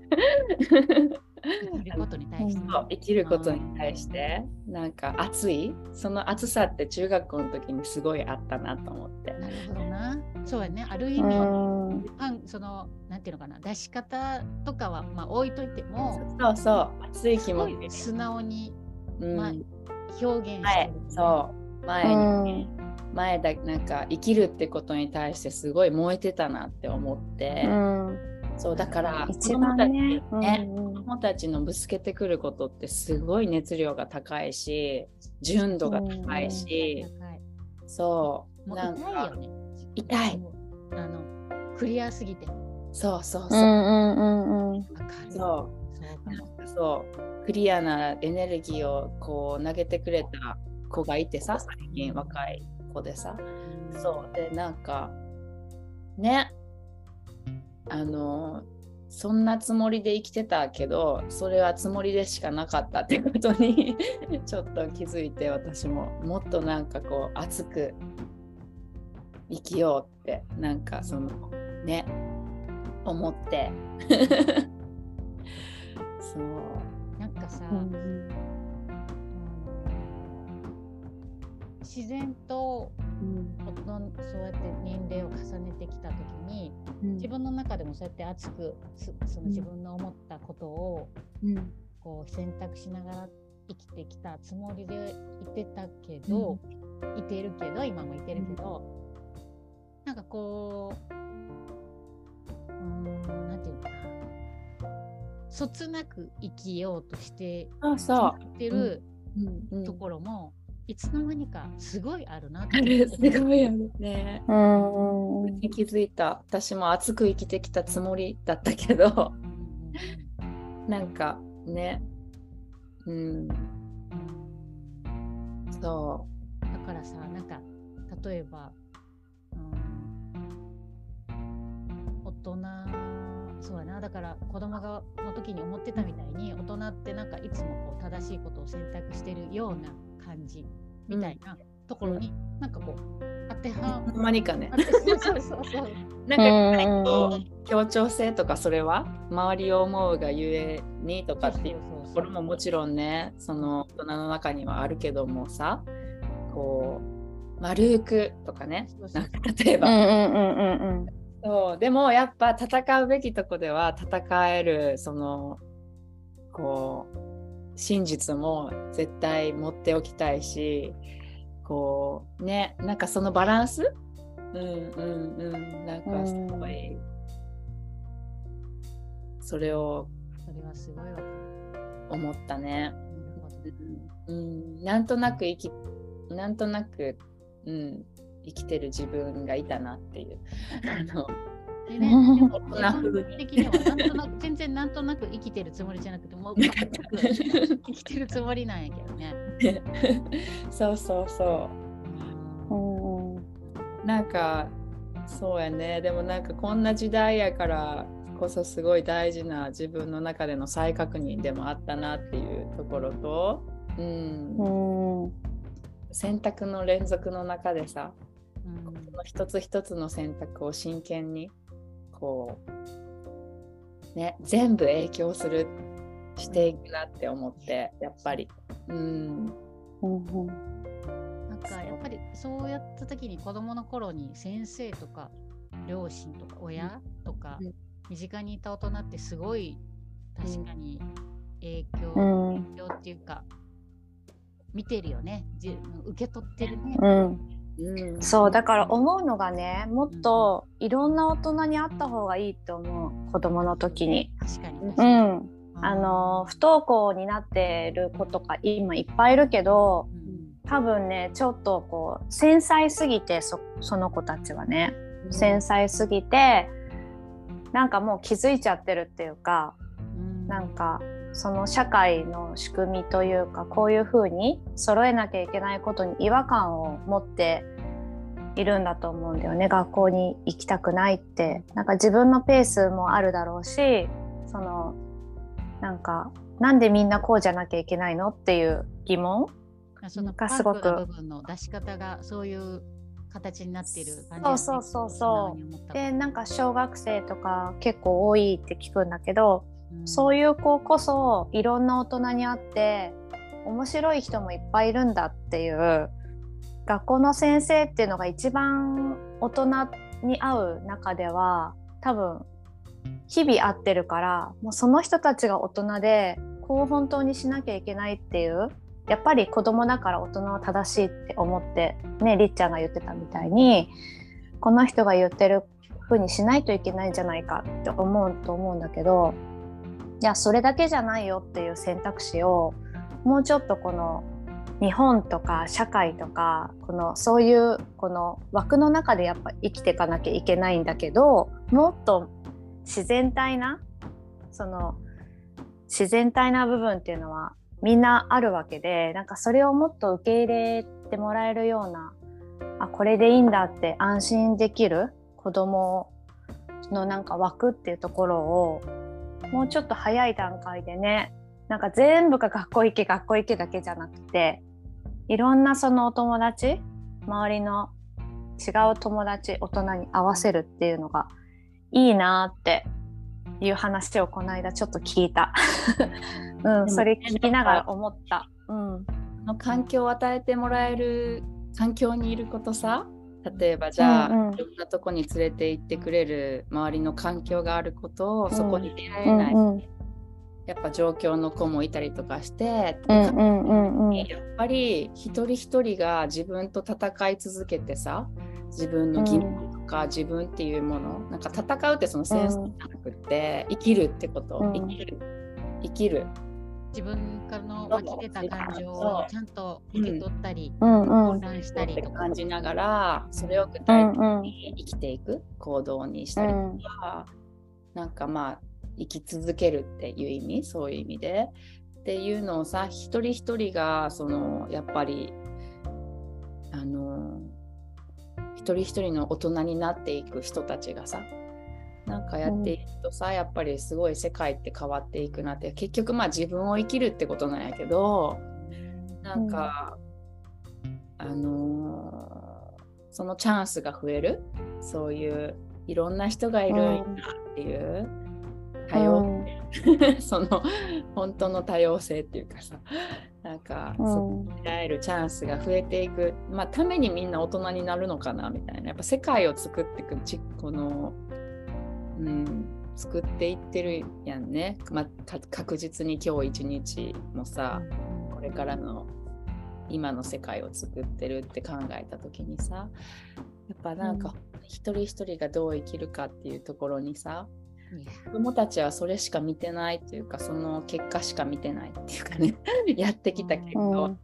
[SPEAKER 2] 生きることに対して。
[SPEAKER 1] 生きることに対してなんか熱い？その熱さって中学校の時にすごいあったなと思って。
[SPEAKER 2] なるほどな。そうやね。ある意味、
[SPEAKER 3] うん。
[SPEAKER 2] パンそのなんていうのかな。出し方とかはまあ置いといても
[SPEAKER 1] そうそう熱い気持ち。
[SPEAKER 2] い素直に
[SPEAKER 1] うん。
[SPEAKER 2] まあ表現して
[SPEAKER 1] そう前に、前だなんか生きるってことに対してすごい燃えてたなって思って、
[SPEAKER 3] うん
[SPEAKER 1] そうだから
[SPEAKER 3] 一番ね
[SPEAKER 1] 子供たちね
[SPEAKER 3] うん
[SPEAKER 1] 子供たちのぶつけてくることってすごい熱量が高いし純度が高いし、
[SPEAKER 2] 高い
[SPEAKER 1] そうなんか
[SPEAKER 2] 痛いよね。
[SPEAKER 1] 痛い。
[SPEAKER 2] あのクリアすぎて。わ
[SPEAKER 1] そうそうそう、
[SPEAKER 3] うんうんうん。
[SPEAKER 1] そ
[SPEAKER 2] そう
[SPEAKER 1] そう。クリアなエネルギーをこう投げてくれた子がいてさ最近若い子でさ。そう。でなんかねあのそんなつもりで生きてたけどそれはつもりでしかなかったってことに ちょっと気づいて私ももっとなんかこう熱く生きようってなんかそのね思って。そう。
[SPEAKER 2] なんかさ、
[SPEAKER 3] うん
[SPEAKER 2] 自然とそうやって年齢を重ねてきた時に自分の中でもそうやって熱くすその自分の思ったことを
[SPEAKER 1] うん。
[SPEAKER 2] こう選択しながら生きてきたつもりでいてたけど、いてるけど今もいてるけど、なんかこううーんなんていうのかな。そつなく生きようとして
[SPEAKER 1] そう。そ
[SPEAKER 2] しまってる
[SPEAKER 1] う、うん。
[SPEAKER 2] ところも、いつの間にかすごいあるなっ
[SPEAKER 1] ある。すごいあるね。
[SPEAKER 3] うん
[SPEAKER 1] 気づいた。私も熱く生きてきたつもりだったけど。なんかね。うん。そ
[SPEAKER 2] だからさなんか例えば、うん、大人そうやな。だから子供がの時に思ってたみたいに大人ってなんかいつもこう正しいことを選択してるような感じみたいなところに、なんかこう当ては
[SPEAKER 1] まにかね。
[SPEAKER 2] そうそうそうそう。
[SPEAKER 1] なんかこう協調性とかそれは？周りを思うがゆえにとかっていう
[SPEAKER 2] そうそうそう
[SPEAKER 1] これももちろんねその大人の中にはあるけどもさこう丸くとかね。
[SPEAKER 2] そうそう。
[SPEAKER 1] なんか例えば、
[SPEAKER 3] うんうんうんうん。
[SPEAKER 1] そう。でもやっぱ戦うべきとこでは戦えるそのこう真実も絶対持っておきたいしこうねなんかそのバランス？うんうんうん。なんかすごい、それを
[SPEAKER 2] それはすごい
[SPEAKER 1] 思ったね。うん、なんとなく生きなんとなく、うん、生きてる自分がいたなっていう。あの
[SPEAKER 2] でね、
[SPEAKER 1] な
[SPEAKER 2] んとなく全然なんとなく生きてるつもりじゃなくてもう全く生きてるつもりなんやけどね。
[SPEAKER 1] そうそうそ
[SPEAKER 3] う。んうん。
[SPEAKER 1] う。なんかそうやね。でもなんかこんな時代やからこそすごい大事な自分の中での再確認でもあったなっていうところと、うん。
[SPEAKER 3] うん。
[SPEAKER 1] 選択の連続の中でさ
[SPEAKER 2] うん。
[SPEAKER 1] その一つ一つの選択を真剣にこうね全部影響するしていくなって思ってやっぱり。うん。
[SPEAKER 3] うん
[SPEAKER 2] なんかやっぱりそうやった時に子供の頃に先生とか両親とか親とか
[SPEAKER 1] うん。
[SPEAKER 2] 身近にいた大人ってすごい確かに影響、
[SPEAKER 3] うん。
[SPEAKER 2] 影響っていうか見てるよね。じ受け取ってるね。
[SPEAKER 3] うん
[SPEAKER 1] うん。
[SPEAKER 3] そうだから思うのがねもっといろんな大人に会った方がいいって思う子供の時に。
[SPEAKER 2] 確かに。確
[SPEAKER 3] う。ん。あの不登校になってる子とか今いっぱいいるけど
[SPEAKER 2] うん。
[SPEAKER 3] 多分ねちょっとこう繊細すぎてそその子たちはね。繊細すぎて、なんかもう気づいちゃってるっていうか、
[SPEAKER 2] うん。
[SPEAKER 3] なんかその社会の仕組みというかこういう風に揃えなきゃいけないことに違和感を持っているんだと思うんだよね。学校に行きたくないって。なんか自分のペースもあるだろうしそのなんかなんでみんなこうじゃなきゃいけないのっていう疑問がすごく。
[SPEAKER 2] 部分の出し方がそういう形になっている感じだね。
[SPEAKER 3] そうそうそうそう。でなんか小学生とか結構多いって聞くんだけど
[SPEAKER 2] うん
[SPEAKER 3] そういう子こそいろんな大人に会って面白い人もいっぱいいるんだっていう学校の先生っていうのが一番大人に会う中では多分日々会ってるからもうその人たちが大人でこう本当にしなきゃいけないっていうやっぱり子供だから大人は正しいって思ってねりっちゃんが言ってたみたいにこの人が言ってる風にしないといけないんじゃないかって思うと思うんだけどいやそれだけじゃないよっていう選択肢をもうちょっとこの日本とか社会とかこのそういうこの枠の中でやっぱ生きていかなきゃいけないんだけどもっと自然体なその自然体な部分っていうのはみんなあるわけでなんかそれをもっと受け入れてもらえるようなあこれでいいんだって安心できる子供のなんか枠っていうところをもうちょっと早い段階でねなんか全部が学校行け学校行けだけじゃなくていろんなそのお友達周りの違う友達大人に合わせるっていうのがいいなっていう話をこの間ちょっと聞いた、うん、それ聞きながら思った。うん
[SPEAKER 1] の環境を与えてもらえる環境にいることさ例えばじゃあ、
[SPEAKER 3] うん。うん
[SPEAKER 1] いろんなとこに連れて行ってくれる周りの環境があることを、
[SPEAKER 3] ん。
[SPEAKER 1] そこに出会
[SPEAKER 3] う
[SPEAKER 1] えない、
[SPEAKER 3] んうん。
[SPEAKER 1] やっぱ状況の子もいたりとかして、やっぱり一人一人が自分と戦い続けてさ自分の疑問とか自分っていうもの、なんか戦うってその戦争じゃなくって、生きるってこと、
[SPEAKER 3] うん。
[SPEAKER 1] 生きる。生きる
[SPEAKER 2] 自分からの湧き出た感情をちゃんと受け取ったり、
[SPEAKER 3] うんうん。
[SPEAKER 2] 混乱したりとか。
[SPEAKER 1] 感じながらそれを具
[SPEAKER 3] う
[SPEAKER 1] 体的
[SPEAKER 3] ん。うん。
[SPEAKER 1] に生きていく行動にしたりとか、なんかまあ生き続けるっていう意味そういう意味で。っていうのをさ一人一人がそのやっぱりあの一人一人の大人になっていく人たちがさなんかやっていくとさ、やっぱりすごい世界って変わっていくなって結局まあ自分を生きるってことなんやけどなんか、あのーそのチャンスが増えるそういういろんな人がいるんだっていう多様、その本当の多様性っていうかさなんか、
[SPEAKER 3] うん。
[SPEAKER 1] そ出会えるチャンスが増えていく。まあためにみんな大人になるのかなみたいな。やっぱ世界を作っていくちこのうん。作っていってるやんね、ま確実に今日一日もさ、これからの今の世界を作ってるって考えた時にさやっぱなんか、一人一人がどう生きるかっていうところにさ子供たちはそれしか見てないっていうかその結果しか見てないっていうかね やってきた結果
[SPEAKER 3] うん。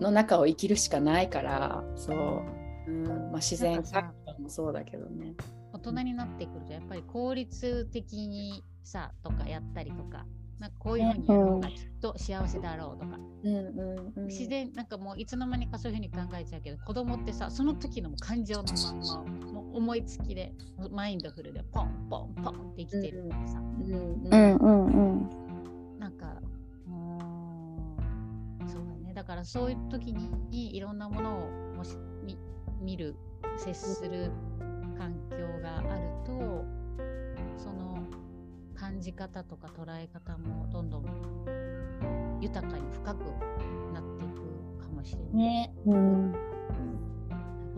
[SPEAKER 1] の中を生きるしかないからそう、うん。まあ、自然環境もそうだけどね。
[SPEAKER 2] 大人になってくるとやっぱり効率的にさとかやったりとかなんかこういうふうにやる方がきっと幸せだろうとか、
[SPEAKER 1] うんうんうん、
[SPEAKER 2] 自然なんかもういつの間にかそういうふうに考えちゃうけど子供ってさその時の感情のまんまもう思いつきでマインドフルでポンポンポンって生きてるからさ、
[SPEAKER 1] うん。うん
[SPEAKER 3] うんうんうん。
[SPEAKER 2] なんかうーん。そうだね。だからそういう時にいろんなものをもし見見る接する環境があるとその感じ方とか捉え方もどんどん豊かに深くなっていくかもしれない。
[SPEAKER 1] ね、
[SPEAKER 3] うん。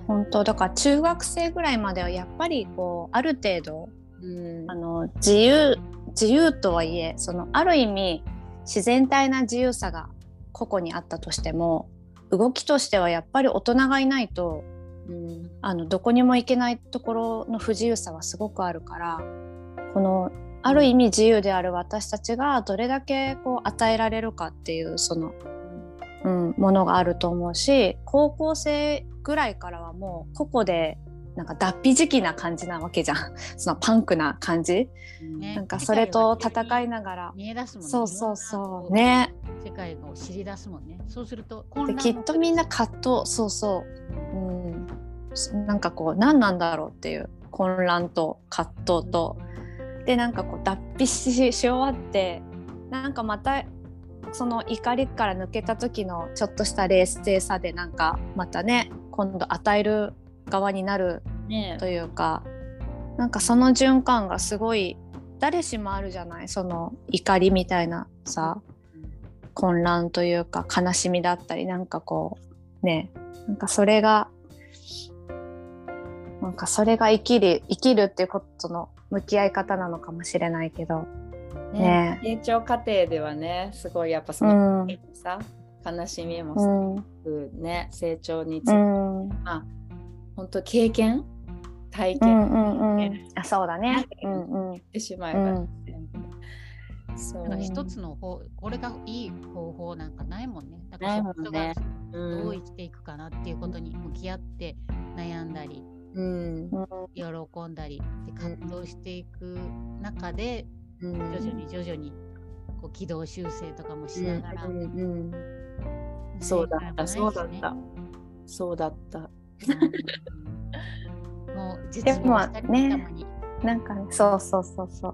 [SPEAKER 3] 本当だから中学生ぐらいまではやっぱりこうある程度
[SPEAKER 1] うん。
[SPEAKER 3] あの自由自由とはいえそのある意味自然体な自由さが個々にあったとしても動きとしてはやっぱり大人がいないと
[SPEAKER 1] うん。
[SPEAKER 3] あのどこにも行けないところの不自由さはすごくあるからこのある意味自由である私たちがどれだけこう与えられるかっていうその、うん、ものがあると思うし高校生ぐらいからはもう個々でなんか脱皮時期な感じなわけじゃん。そのパンクな感じ、
[SPEAKER 2] ね
[SPEAKER 3] なんかそれと戦いながら。
[SPEAKER 2] 見え出すもんね。
[SPEAKER 3] そうそうそう。
[SPEAKER 2] ね。
[SPEAKER 3] ね。
[SPEAKER 2] 世界を知り出すもんね。そうすると
[SPEAKER 3] できっとみんな葛藤。そうそう。うんなんかこう何なんだろうっていう混乱と葛藤とでなんかこう脱皮しし終わってなんかまたその怒りから抜けた時のちょっとした冷静さでなんかまたね今度与える側になる
[SPEAKER 1] ね
[SPEAKER 3] というかなんかその循環がすごい誰しもあるじゃないその怒りみたいなさ混乱というか悲しみだったりなんかこうねなんかそれがなんかそれが生きる生きるっていうことの向き合い方なのかもしれないけど。ね
[SPEAKER 1] 成長過程ではねすごいやっぱそうの
[SPEAKER 3] ん
[SPEAKER 1] さ、悲しみも
[SPEAKER 3] う
[SPEAKER 1] すご
[SPEAKER 3] ん。
[SPEAKER 1] くね成長につ
[SPEAKER 3] う
[SPEAKER 1] いて、
[SPEAKER 3] ん。
[SPEAKER 1] まあ本当経験体
[SPEAKER 3] う
[SPEAKER 1] 験
[SPEAKER 3] んうんうん。あそうだね。うんうん
[SPEAKER 1] してしまえば、
[SPEAKER 3] うん
[SPEAKER 1] そう。
[SPEAKER 2] なんか一つの方これがいい方法なんかないもんね。だから人がどう生きていくかなっていうことに向き合って悩んだり
[SPEAKER 1] うん。
[SPEAKER 2] 喜ん。だりで葛藤していく中で
[SPEAKER 1] うん。
[SPEAKER 2] 徐々に徐々にこう軌道修正とかもしながら、
[SPEAKER 1] うん。うん。
[SPEAKER 2] ね
[SPEAKER 1] そうだった。
[SPEAKER 2] そ
[SPEAKER 1] うだった。そうだった。
[SPEAKER 2] うん。もう絶
[SPEAKER 3] でも
[SPEAKER 2] 望したり
[SPEAKER 3] ね。なんかねそうそうそうそ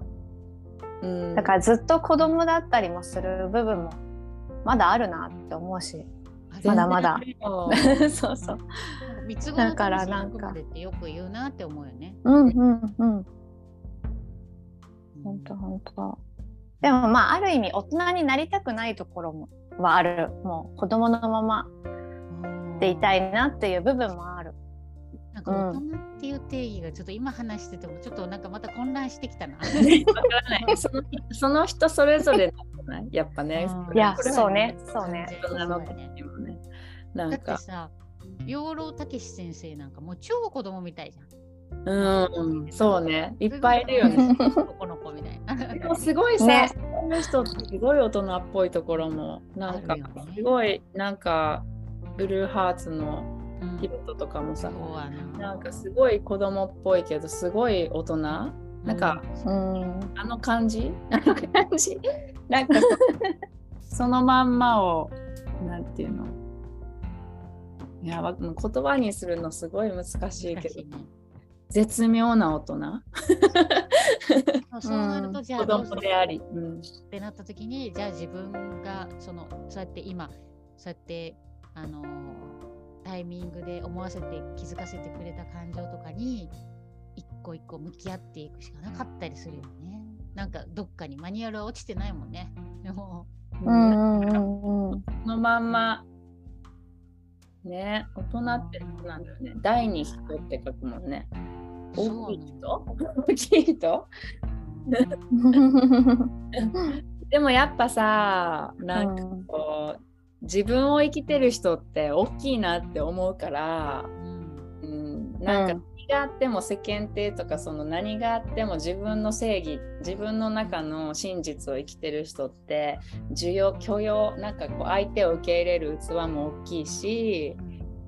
[SPEAKER 3] う。
[SPEAKER 1] うん。
[SPEAKER 3] だからずっと子供だったりもする部分もまだあるなって思うしまだまだ。そうそう。
[SPEAKER 2] 三つ子の
[SPEAKER 3] だから
[SPEAKER 2] 魂
[SPEAKER 3] なんか
[SPEAKER 2] のまでってよく言うなって思うよね。
[SPEAKER 3] うんうんうん。
[SPEAKER 2] うん。
[SPEAKER 3] 本当本当でもまあある意味大人になりたくないところもはある。もう子供のままでいたいなっていう部分もある。
[SPEAKER 2] なんか大人っていう定義がちょっと今話しててもちょっとなんかまた混乱してきたな。
[SPEAKER 1] そのその人それぞれなんじゃない？やっぱね
[SPEAKER 2] うん。
[SPEAKER 3] いやそうねそうね。
[SPEAKER 1] なんか
[SPEAKER 2] さ、養老たけし先生なんかもう超子供みたいじゃん。
[SPEAKER 1] うんそうね。いっぱいいるよね。
[SPEAKER 2] 男の子みたいな。
[SPEAKER 1] でもすごいさ、
[SPEAKER 3] ね。
[SPEAKER 1] そういう人ってすごい大人っぽいところもなんかすごいなんかブルーハーツの
[SPEAKER 2] うん。
[SPEAKER 1] ヒロトとかもさ、
[SPEAKER 2] な
[SPEAKER 1] んかすごい子供っぽいけどすごい大人なんか、
[SPEAKER 3] うん。
[SPEAKER 1] あの感じ？あの感じ？なんかそ そのまんまをなんていうの？いや言葉にするのすごい難しいけど。
[SPEAKER 2] ね
[SPEAKER 1] 絶妙な大人？
[SPEAKER 2] そうなると、じゃあ
[SPEAKER 1] 子供であり、うん。
[SPEAKER 2] ってなった時にじゃあ自分がそのそうやって今そうやってあのータイミングで思わせて気づかせてくれた感情とかに一個一個向き合っていくしかなかったりするよね。なんかどっかにマニュアルは落ちてないもんね。でも。
[SPEAKER 3] うんうんうんうん。
[SPEAKER 1] そのまんまね大人ってなんだよね。第二人って書くもんね。大きい人大きい人？でもやっぱさなんかこう自分を生きてる人って大きいなって思うから、
[SPEAKER 2] うん。
[SPEAKER 1] うん、なんか何があっても世間体とかその何があっても自分の正義自分の中の真実を生きてる人って需要許容なんかこう相手を受け入れる器も大きいし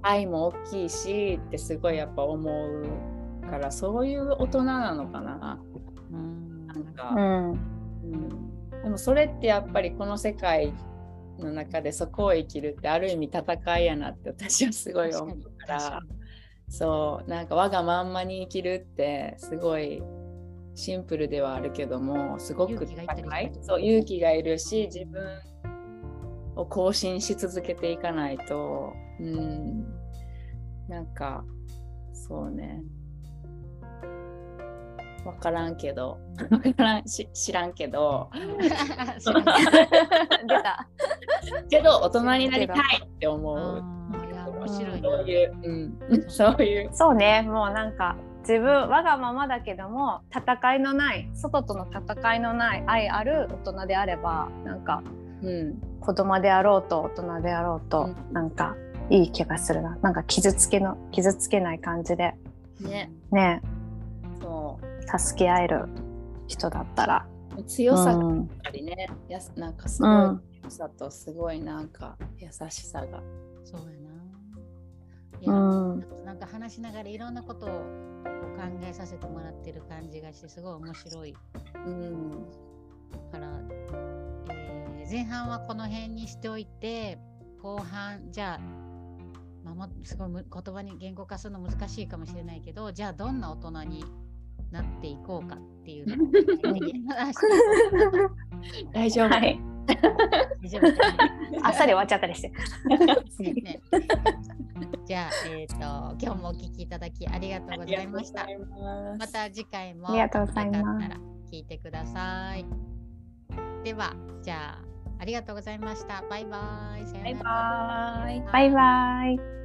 [SPEAKER 1] 愛も大きいしってすごいやっぱ思うからそういう大人なのかな。
[SPEAKER 2] うん。
[SPEAKER 1] なんか、
[SPEAKER 3] うん。
[SPEAKER 1] うん、でもそれってやっぱりこの世界の中でそこを生きるってある意味戦いやなって私はすごい思うからそうなんか我がまんまに生きるってすごいシンプルではあるけどもすごくそう勇気がいるし自分を更新し続けていかないと。うん。なんかそうね。分からんけど。分からんし知らんけど。
[SPEAKER 2] 知らん。
[SPEAKER 3] 出た。
[SPEAKER 1] けど大人になりたいって思う。
[SPEAKER 2] 面白いな。
[SPEAKER 1] そういう、うん、そういう。
[SPEAKER 3] そうね。もうなんか自分我がままだけども戦いのない外との戦いのない愛ある大人であればなんか
[SPEAKER 1] うん、
[SPEAKER 3] 子供であろうと大人であろうと、
[SPEAKER 1] うん。
[SPEAKER 3] なんかいい気がするな。なんか傷つけの傷つけない感じで。
[SPEAKER 1] ね、
[SPEAKER 3] ね。
[SPEAKER 1] そ
[SPEAKER 3] 助け合える人だったら。
[SPEAKER 1] う。強さが
[SPEAKER 3] うん。
[SPEAKER 1] ありね、やすなんかすごい
[SPEAKER 3] うん。
[SPEAKER 1] 強さとすごいなんか優しさが。
[SPEAKER 2] そうやな。い
[SPEAKER 3] う
[SPEAKER 2] や、
[SPEAKER 3] ん
[SPEAKER 2] なん。か話話しながらいろんなことを考えさせてもらってる感じがしてすごい面白い。
[SPEAKER 1] うん。
[SPEAKER 2] から、えー前半はこの辺にしておいて後半じゃあ、まあ、もすごいむ言葉に言語化するの難しいかもしれないけどじゃあどんな大人になっていこうかっていう
[SPEAKER 1] 大丈夫。
[SPEAKER 3] はい。
[SPEAKER 2] 大丈夫
[SPEAKER 3] あっさり終わっちゃったりして。
[SPEAKER 2] ねじゃあ、えっ、と、今日もお聞きいただきありがとうございました。また次回も
[SPEAKER 3] ありがとうございます
[SPEAKER 2] よかったら聞いてください。では、じゃあ、ありがとうございました。バイバイ。さようなら
[SPEAKER 1] バイバイ。
[SPEAKER 3] バイバイ。